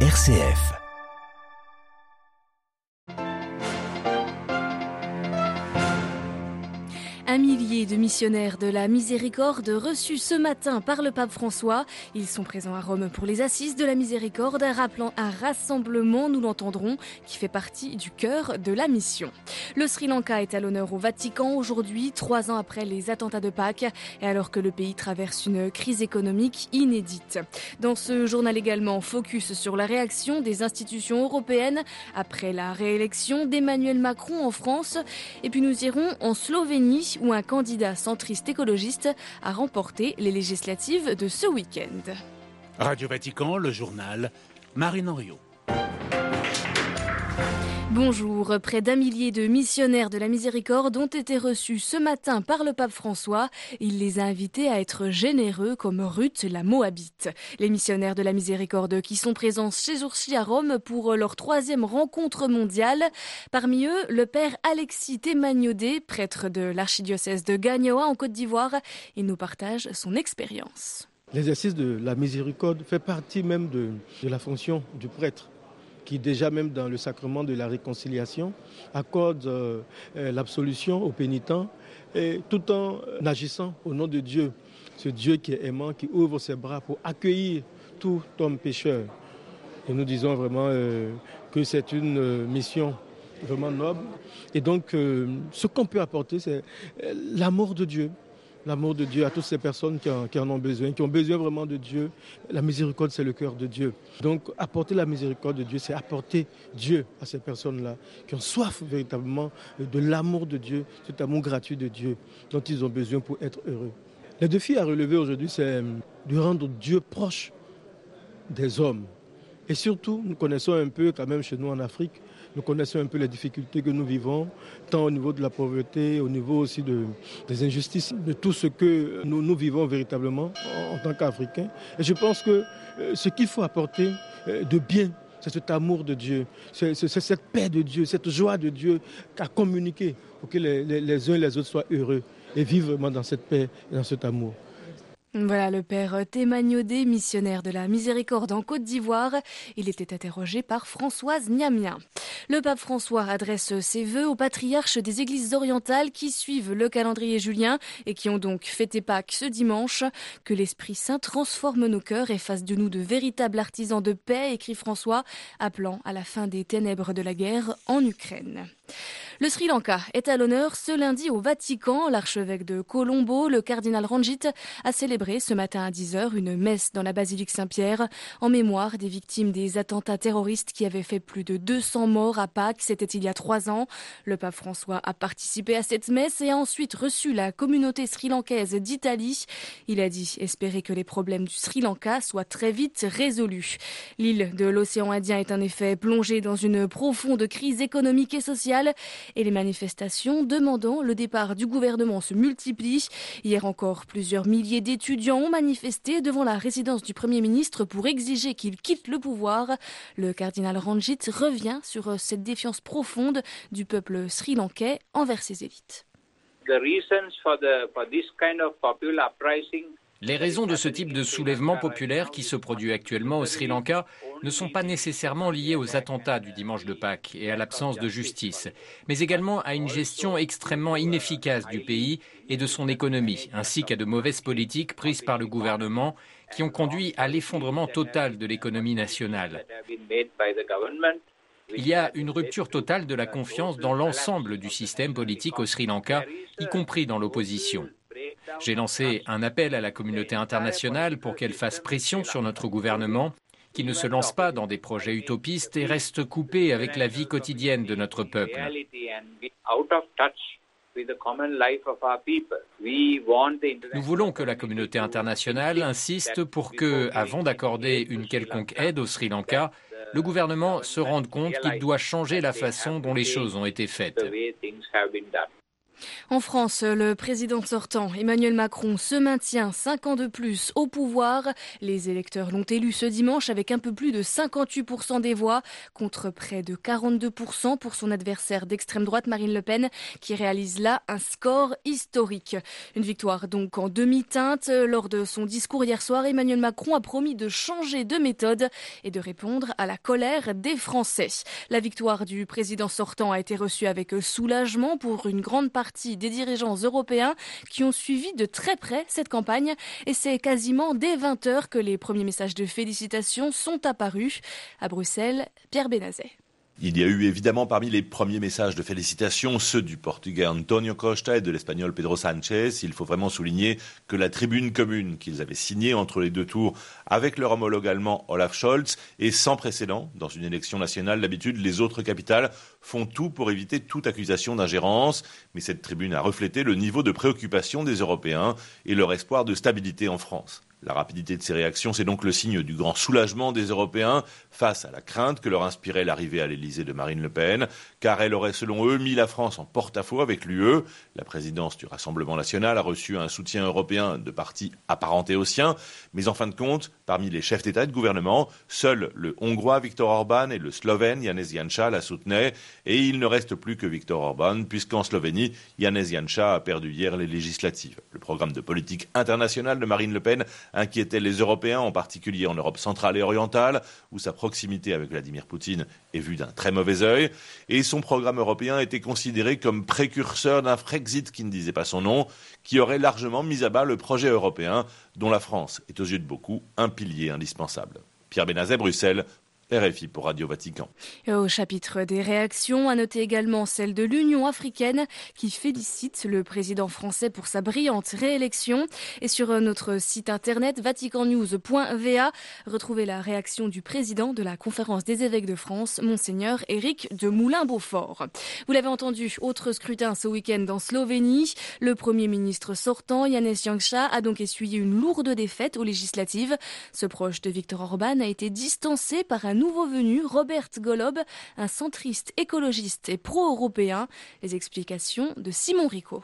RCF. Un millier de missionnaires de la Miséricorde reçus ce matin par le pape François. Ils sont présents à Rome pour les assises de la Miséricorde, rappelant un rassemblement, nous l'entendrons, qui fait partie du cœur de la mission. Le Sri Lanka est à l'honneur au Vatican aujourd'hui, trois ans après les attentats de Pâques, et alors que le pays traverse une crise économique inédite. Dans ce journal également, focus sur la réaction des institutions européennes après la réélection d'Emmanuel Macron en France. Et puis nous irons en Slovénie un candidat centriste écologiste a remporté les législatives de ce week-end. Radio Vatican, le journal, Marine Henriot. Bonjour. Près d'un millier de missionnaires de la miséricorde ont été reçus ce matin par le pape François. Il les a invités à être généreux comme Ruth la Moabite. Les missionnaires de la miséricorde qui sont présents chez Oursi à Rome pour leur troisième rencontre mondiale. Parmi eux, le père Alexis Témagnodé, prêtre de l'archidiocèse de Gagnoa en Côte d'Ivoire. Il nous partage son expérience. L'exercice de la miséricorde fait partie même de la fonction du prêtre qui déjà même dans le sacrement de la réconciliation accorde euh, l'absolution aux pénitents tout en agissant au nom de Dieu, ce Dieu qui est aimant, qui ouvre ses bras pour accueillir tout homme pécheur. Et nous disons vraiment euh, que c'est une euh, mission vraiment noble. Et donc, euh, ce qu'on peut apporter, c'est euh, l'amour de Dieu, l'amour de Dieu à toutes ces personnes qui en, ont besoin, qui ont besoin vraiment de Dieu. La miséricorde, c'est le cœur de Dieu. Donc, apporter la miséricorde de Dieu, c'est apporter Dieu à ces personnes-là qui ont soif véritablement de l'amour de Dieu, cet amour gratuit de Dieu dont ils ont besoin pour être heureux. Le défi à relever aujourd'hui, c'est de rendre Dieu proche des hommes. Et surtout, nous connaissons un peu, quand même chez nous en Afrique, nous connaissons un peu les difficultés que nous vivons, tant au niveau de la pauvreté, au niveau aussi de, des injustices, de tout ce que nous, vivons véritablement en, tant qu'Africains. Et je pense que euh, ce qu'il faut apporter euh, de bien, c'est cet amour de Dieu, c'est cette paix de Dieu, cette joie de Dieu à communiquer pour que les uns et les autres soient heureux et vivent vraiment dans cette paix et dans cet amour. Voilà le père Thémagnodé, missionnaire de la Miséricorde en Côte d'Ivoire. Il était interrogé par Françoise Niamien. Le pape François adresse ses vœux aux patriarches des églises orientales qui suivent le calendrier julien et qui ont donc fêté Pâques ce dimanche. Que l'Esprit Saint transforme nos cœurs et fasse de nous de véritables artisans de paix, écrit François, appelant à la fin des ténèbres de la guerre en Ukraine. Le Sri Lanka est à l'honneur ce lundi au Vatican. L'archevêque de Colombo, le cardinal Ranjit, a célébré ce matin à 10h une messe dans la basilique Saint-Pierre en mémoire des victimes des attentats terroristes qui avaient fait plus de 200 morts à Pâques. C'était il y a trois ans. Le pape François a participé à cette messe et a ensuite reçu la communauté sri-lankaise d'Italie. Il a dit espérer que les problèmes du Sri Lanka soient très vite résolus. L'île de l'océan Indien est en effet plongée dans une profonde crise économique et sociale et les manifestations demandant le départ du gouvernement se multiplient. Hier encore, plusieurs milliers d'étudiants ont manifesté devant la résidence du Premier ministre pour exiger qu'il quitte le pouvoir. Le cardinal Ranjit revient sur cette défiance profonde du peuple sri-lankais envers ses élites. The reasons for, the, for this kind of popular uprising les raisons de ce type de soulèvement populaire qui se produit actuellement au Sri Lanka ne sont pas nécessairement liées aux attentats du dimanche de Pâques et à l'absence de justice, mais également à une gestion extrêmement inefficace du pays et de son économie, ainsi qu'à de mauvaises politiques prises par le gouvernement qui ont conduit à l'effondrement total de l'économie nationale. Il y a une rupture totale de la confiance dans l'ensemble du système politique au Sri Lanka, y compris dans l'opposition. J'ai lancé un appel à la communauté internationale pour qu'elle fasse pression sur notre gouvernement, qui ne se lance pas dans des projets utopistes et reste coupé avec la vie quotidienne de notre peuple. Nous voulons que la communauté internationale insiste pour que, avant d'accorder une quelconque aide au Sri Lanka, le gouvernement se rende compte qu'il doit changer la façon dont les choses ont été faites. En France, le président sortant Emmanuel Macron se maintient cinq ans de plus au pouvoir. Les électeurs l'ont élu ce dimanche avec un peu plus de 58% des voix contre près de 42% pour son adversaire d'extrême droite Marine Le Pen qui réalise là un score historique. Une victoire donc en demi-teinte. Lors de son discours hier soir, Emmanuel Macron a promis de changer de méthode et de répondre à la colère des Français. La victoire du président sortant a été reçue avec soulagement pour une grande partie des dirigeants européens qui ont suivi de très près cette campagne et c'est quasiment dès 20 heures que les premiers messages de félicitations sont apparus. À Bruxelles, Pierre Benazet. Il y a eu évidemment parmi les premiers messages de félicitations ceux du portugais Antonio Costa et de l'espagnol Pedro Sanchez. Il faut vraiment souligner que la tribune commune qu'ils avaient signée entre les deux tours avec leur homologue allemand Olaf Scholz est sans précédent dans une élection nationale. D'habitude, les autres capitales font tout pour éviter toute accusation d'ingérence, mais cette tribune a reflété le niveau de préoccupation des Européens et leur espoir de stabilité en France. La rapidité de ces réactions, c'est donc le signe du grand soulagement des Européens face à la crainte que leur inspirait l'arrivée à l'Élysée de Marine Le Pen, car elle aurait, selon eux, mis la France en porte-à-faux avec l'UE. La présidence du Rassemblement national a reçu un soutien européen de partis apparentés aux siens, mais en fin de compte, parmi les chefs d'État et de gouvernement, seuls le Hongrois Viktor Orban et le Slovène Janez Janša la soutenaient, et il ne reste plus que Viktor Orban, puisqu'en Slovénie, Janez Janša a perdu hier les législatives. Le programme de politique internationale de Marine Le Pen inquiétait les Européens, en particulier en Europe centrale et orientale, où sa proximité avec Vladimir Poutine est vue d'un très mauvais œil, et son programme européen était considéré comme précurseur d'un Frexit qui ne disait pas son nom, qui aurait largement mis à bas le projet européen, dont la France est aux yeux de beaucoup un pilier indispensable. Pierre Benazet, Bruxelles, RFI pour Radio Vatican. Au chapitre des réactions, à noter également celle de l'Union africaine qui félicite le président français pour sa brillante réélection. Et sur notre site internet vaticannews.va, retrouvez la réaction du président de la conférence des évêques de France, monseigneur Éric de Moulin-Beaufort. Vous l'avez entendu, autre scrutin ce week-end en Slovénie. Le premier ministre sortant, Janez Janša, a donc essuyé une lourde défaite aux législatives. Ce proche de Viktor Orban a été distancé par un nouveau venu, Robert Golob, un centriste écologiste et pro-européen. Les explications de Simon Rico.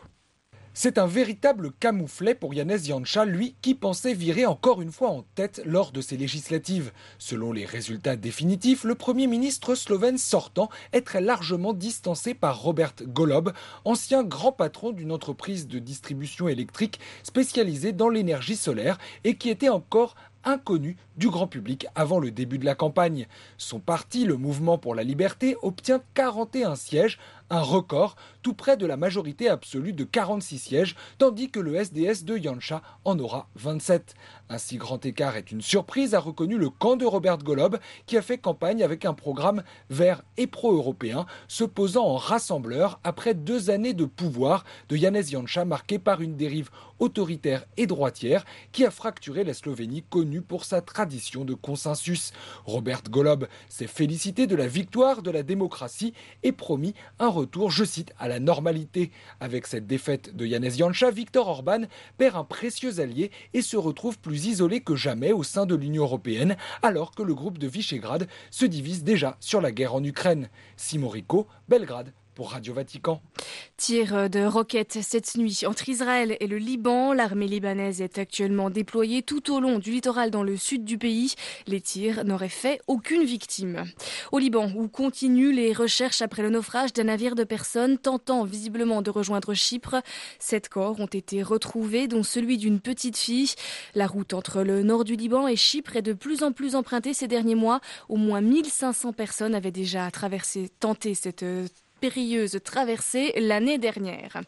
C'est un véritable camouflet pour Janez Janša, lui qui pensait virer encore une fois en tête lors de ces législatives. Selon les résultats définitifs, le Premier ministre slovène sortant est très largement distancé par Robert Golob, ancien grand patron d'une entreprise de distribution électrique spécialisée dans l'énergie solaire et qui était encore inconnu du grand public avant le début de la campagne. Son parti, le Mouvement pour la Liberté, obtient 41 sièges, un record, tout près de la majorité absolue de 46 sièges, tandis que le SDS de Yancha en aura 27. Un si grand écart est une surprise, a reconnu le camp de Robert Golob, qui a fait campagne avec un programme vert et pro-européen, se posant en rassembleur après deux années de pouvoir de Janez Janša marqué par une dérive autoritaire et droitière qui a fracturé la Slovénie connue pour sa tradition de consensus. Robert Golob s'est félicité de la victoire de la démocratie et promis un je cite, à la normalité. Avec cette défaite de Janez Janša, Viktor Orban perd un précieux allié et se retrouve plus isolé que jamais au sein de l'Union européenne, alors que le groupe de Visegrad se divise déjà sur la guerre en Ukraine. Simon Rico, Belgrade, pour Radio Vatican. Tir de roquettes cette nuit entre Israël et le Liban. L'armée libanaise est actuellement déployée tout au long du littoral dans le sud du pays. Les tirs n'auraient fait aucune victime. Au Liban, où continuent les recherches après le naufrage d'un navire de personnes tentant visiblement de rejoindre Chypre, sept corps ont été retrouvés, dont celui d'une petite fille. La route entre le nord du Liban et Chypre est de plus en plus empruntée ces derniers mois. Au moins 1500 personnes avaient déjà traversé, tenté cette périlleuse traversée l'année dernière.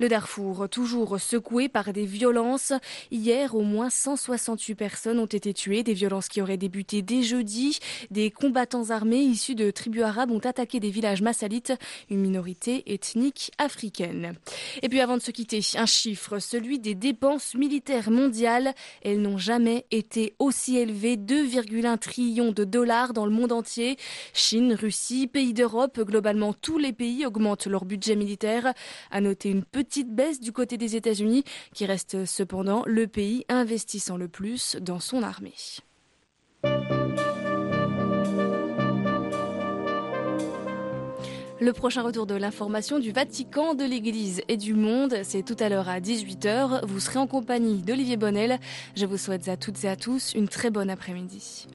Le Darfour, toujours secoué par des violences. Hier, au moins 168 personnes ont été tuées, des violences qui auraient débuté dès jeudi. Des combattants armés issus de tribus arabes ont attaqué des villages massalites, une minorité ethnique africaine. Et puis avant de se quitter, un chiffre, celui des dépenses militaires mondiales. Elles n'ont jamais été aussi élevées, 2,1 trillions de dollars dans le monde entier. Chine, Russie, pays d'Europe, globalement tous les pays augmentent leur budget militaire. À noter une petite baisse du côté des États-Unis, qui reste cependant le pays investissant le plus dans son armée. Le prochain retour de l'information du Vatican, de l'Église et du monde, c'est tout à l'heure à 18h. Vous serez en compagnie d'Olivier Bonnel. Je vous souhaite à toutes et à tous une très bonne après-midi.